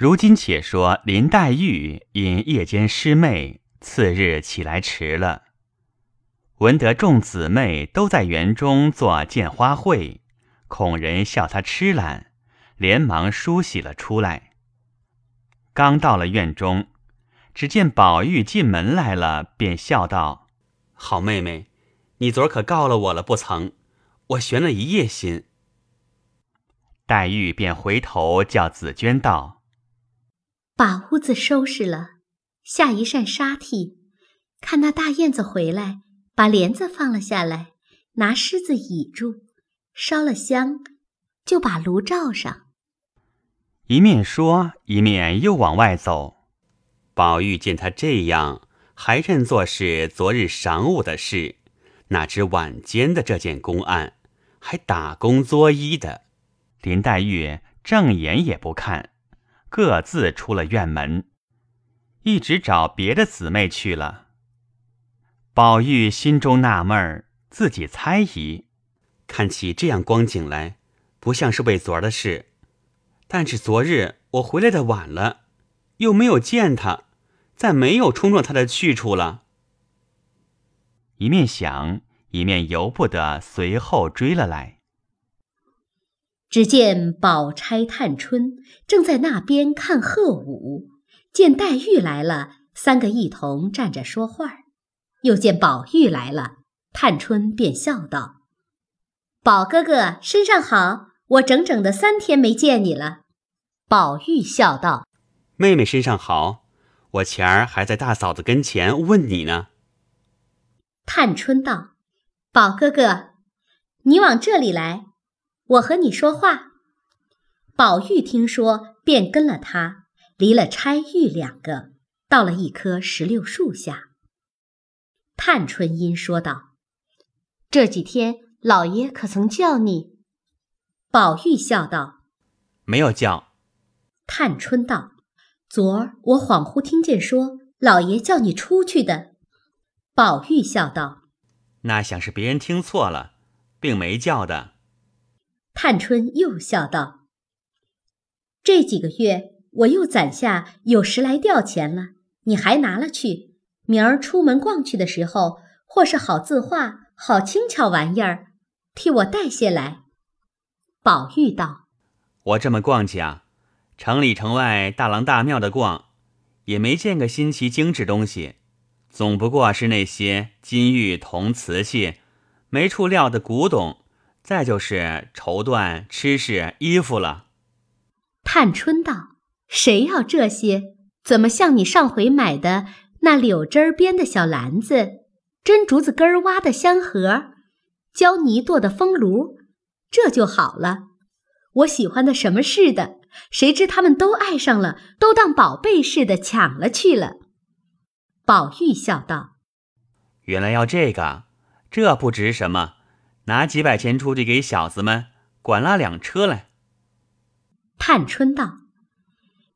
如今且说林黛玉因夜间失寐，次日起来迟了。闻得众姊妹都在园中做见花会，恐人笑她痴懒，连忙梳洗了出来。刚到了院中，只见宝玉进门来了，便笑道：“好妹妹，你昨儿可告了我了不曾？我悬了一夜心。”黛玉便回头叫紫娟道：“把屋子收拾了，下一扇纱屉，看那大燕子回来，把帘子放了下来，拿狮子倚住，烧了香，就把炉罩上。”一面说，一面又往外走。宝玉见他这样，还认作是昨日晌午的事，哪知晚间的这件公案，还打工作揖的。林黛玉正眼也不看，各自出了院门，一直找别的姊妹去了。宝玉心中纳闷儿，自己猜疑，看起这样光景来，不像是为昨儿的事。但是昨日我回来的晚了，又没有见他，再没有冲撞他的去处了。一面想，一面由不得随后追了来。只见宝钗、探春正在那边看贺舞，见黛玉来了，三个一同站着说话又见宝玉来了，探春便笑道：“宝哥哥身上好，我整整的三天没见你了。”宝玉笑道：“妹妹身上好，我前儿还在大嫂子跟前问你呢。”探春道：“宝哥哥，你往这里来。”我和你说话。宝玉听说，便跟了他，离了钗玉两个，到了一棵石榴树下。探春因说道：“这几天老爷可曾叫你？”宝玉笑道：“没有叫。”探春道：“昨儿我恍惚听见说老爷叫你出去的。”宝玉笑道：“那想是别人听错了，并没叫的。”探春又笑道：“这几个月我又攒下有十来吊钱了，你还拿了去。明儿出门逛去的时候，或是好字画、好轻巧玩意儿，替我带些来。”宝玉道：“我这么逛去啊，城里城外大郎大庙的逛，也没见个新奇精致东西，总不过是那些金玉铜瓷器，没处料的古董。”再就是绸缎、吃食、衣服了。探春道：“谁要这些？怎么像你上回买的那柳枝儿编的小篮子，针竹子根儿挖的香盒，胶泥做的风炉，这就好了。我喜欢的什么似的，谁知他们都爱上了，都当宝贝似的抢了去了。”宝玉笑道：“原来要这个，这不值什么。”拿几百钱出去给小子们管拉辆车来。探春道：“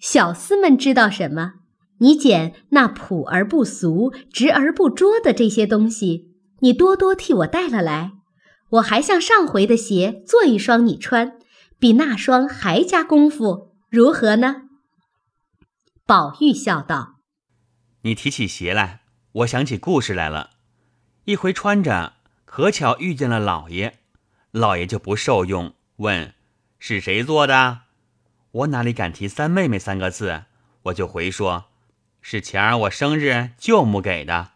小厮们知道什么？你捡那朴而不俗、直而不拙的这些东西，你多多替我带了来。我还像上回的鞋做一双你穿，比那双还加功夫，如何呢？”宝玉笑道：“你提起鞋来，我想起故事来了。一回穿着。”何巧遇见了老爷，老爷就不受用，问是谁做的？我哪里敢提三妹妹三个字？我就回说，是前儿我生日舅母给的。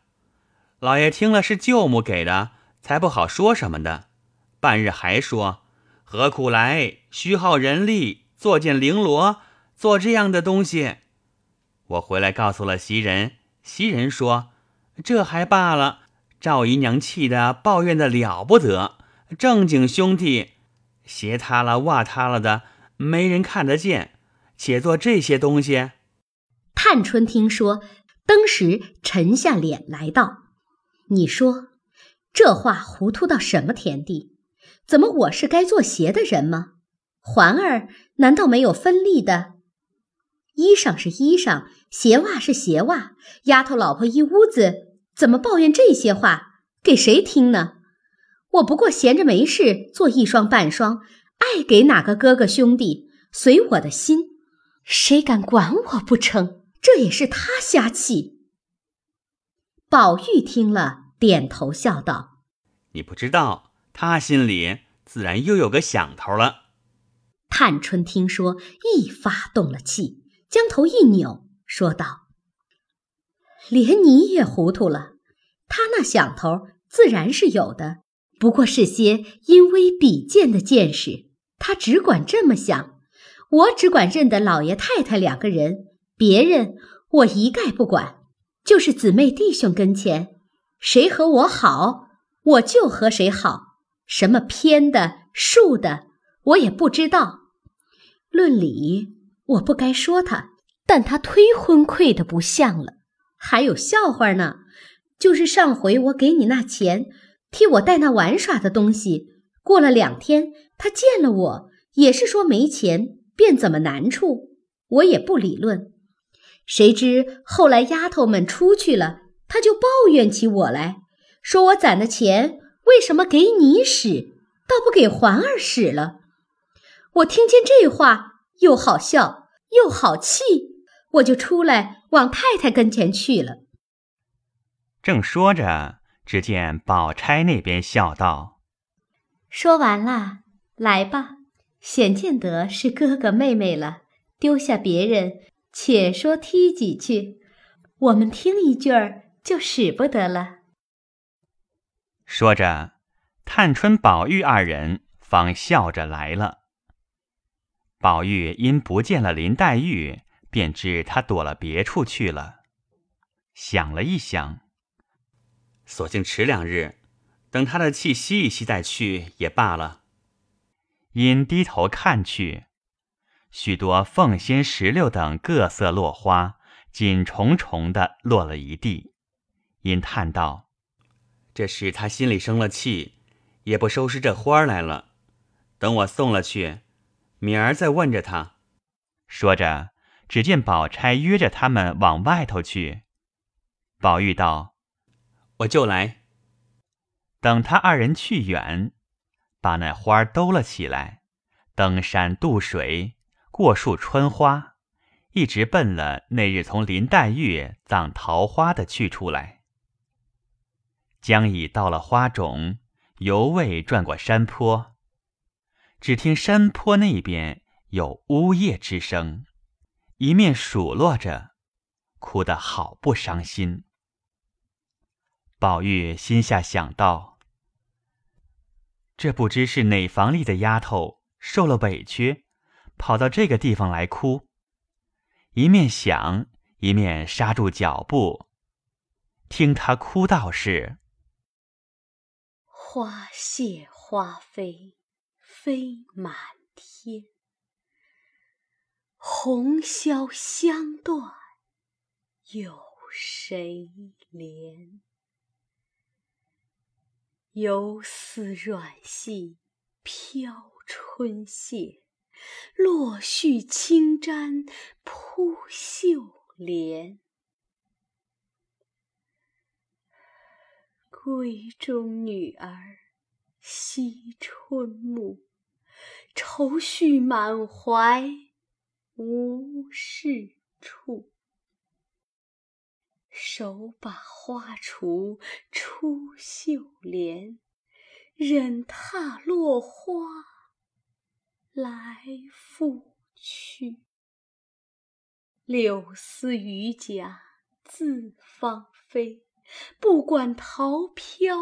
老爷听了是舅母给的，才不好说什么的。半日还说何苦来，虚耗人力做件绫罗，做这样的东西。我回来告诉了袭人，袭人说这还罢了。赵姨娘气得抱怨的了不得，正经兄弟，鞋塌了袜塌了的，没人看得见，且做这些东西。探春听说，登时沉下脸来道：“你说这话糊涂到什么田地？怎么我是该做鞋的人吗？环儿难道没有分利的？衣裳是衣裳，鞋袜是鞋袜，丫头老婆一屋子。”怎么抱怨这些话给谁听呢？我不过闲着没事做一双半双，爱给哪个哥哥兄弟随我的心。谁敢管我不成？这也是他瞎气。宝玉听了，点头笑道：“你不知道，他心里自然又有个想头了。”探春听说，一发动了气，将头一扭，说道：“连你也糊涂了。他那想头自然是有的，不过是些因微比见的见识。他只管这么想。”我只管认得老爷太太两个人，别人我一概不管。就是姊妹弟兄跟前，谁和我好，我就和谁好。什么偏的、竖的，我也不知道。论理，我不该说他，但他忒昏聩的不像了。还有笑话呢，就是上回我给你那钱，替我带那玩耍的东西，过了两天，他见了我，也是说没钱。便怎么难处，我也不理论。谁知后来丫头们出去了，他就抱怨起我来，说我攒的钱为什么给你使，倒不给环儿使了。我听见这话，又好笑又好气，我就出来往太太跟前去了。正说着，只见宝钗那边笑道：“说完了，来吧。”显见得是哥哥妹妹了，丢下别人，且说踢几句，我们听一句儿就使不得了。说着，探春、宝玉二人方笑着来了。宝玉因不见了林黛玉，便知他躲了别处去了。想了一想，索性迟两日，等他的气息一息再去也罢了。因低头看去，许多凤仙、石榴等各色落花紧重重的落了一地。因叹道：“这是他心里生了气，也不收拾这花来了。等我送了去，明儿再问着他。”说着，只见宝钗约着他们往外头去。宝玉道：“我就来。”等他二人去远。把那花兜了起来，登山渡水，过树穿花，一直奔了那日从林黛玉葬桃花的去处来。将已到了花冢，犹未转过山坡，只听山坡那边有呜咽之声，一面数落着，哭得好不伤心。宝玉心下想到。这不知是哪房里的丫头受了委屈，跑到这个地方来哭。一面想，一面刹住脚步，听她哭道：“是花谢花飞飞满天，红消香断有谁怜？”游丝软系飘春榭，落絮轻沾扑绣帘。闺中女儿惜春暮，愁绪满怀无事处。手把花锄出绣帘，忍踏落花来复去。柳丝榆荚自芳菲，不管桃飘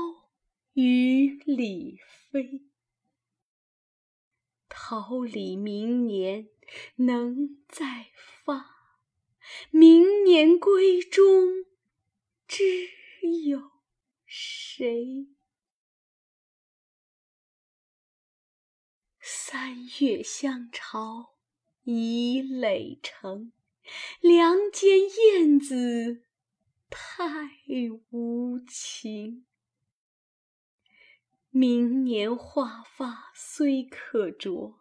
雨里飞。桃李明年能再发。明年闺中知有谁？三月香巢已垒成，梁间燕子太无情。明年华发虽可着。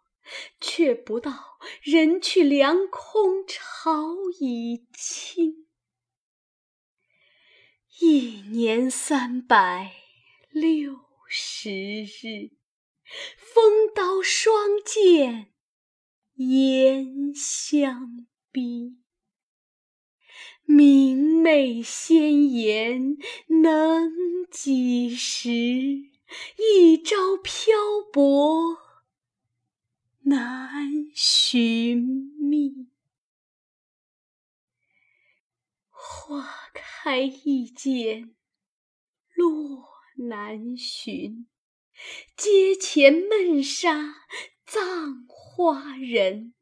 却不到人去凉空，巢已倾。一年三百六十日，风刀霜剑眼相逼。明媚鲜妍能几时？一朝漂泊难寻觅。花开易见落难寻，阶前闷杀葬花人。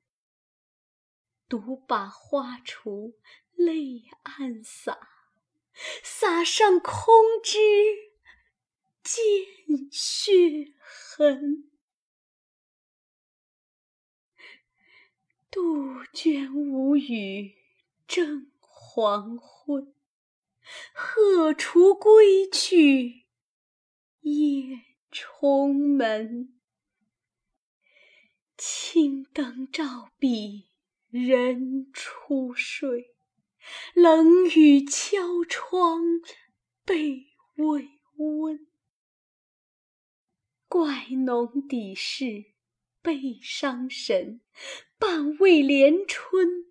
独把花锄。泪暗洒，洒上空枝见血痕。杜鹃无语正黄昏，鹤雏归去夜重门。青灯照壁人初睡。冷雨敲窗，被未温。怪浓底事悲伤神，半为连春，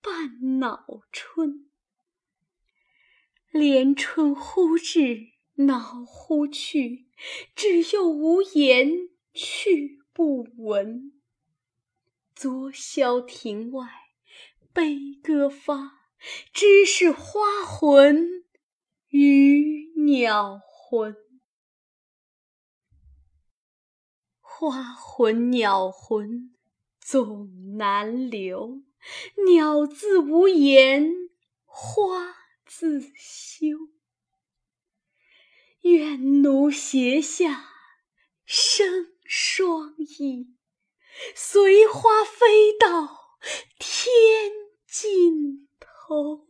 半恼春。连春忽至，恼忽去，至又无言，去不闻。昨宵庭外，悲歌发。知是花魂与鸟魂，花魂鸟魂总难留。鸟自无言，花自羞。愿奴胁下生双翼，随花飞到天尽。头，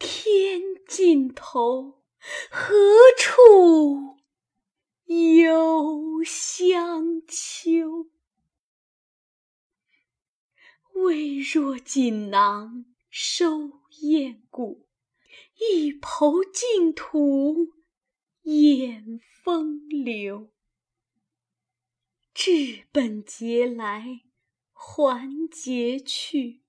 天尽头，何处幽香秋？微若锦囊收艳骨，一抔净土掩风流。治本节来。还节去，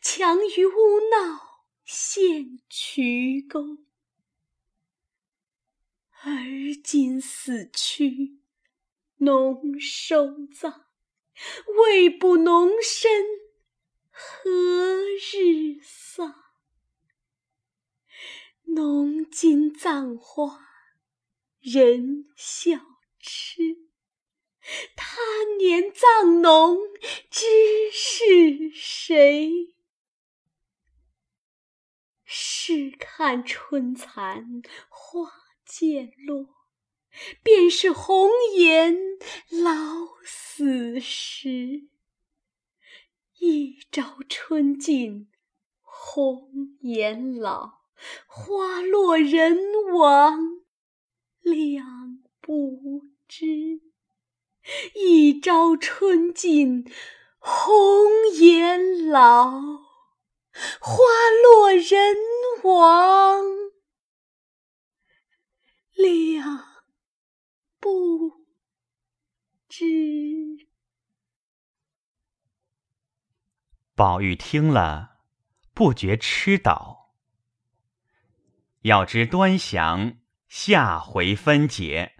强于污闹陷渠沟。而今死去，农收葬，未卜农身何日丧？农今葬花，人笑痴。他年葬农，知是谁？试看春残花渐落，便是红颜老死时。一朝春尽红颜老，花落人亡两不知。一朝春尽红颜老，花落人亡两不知。宝玉听了，不觉痴倒。要知端详，下回分解。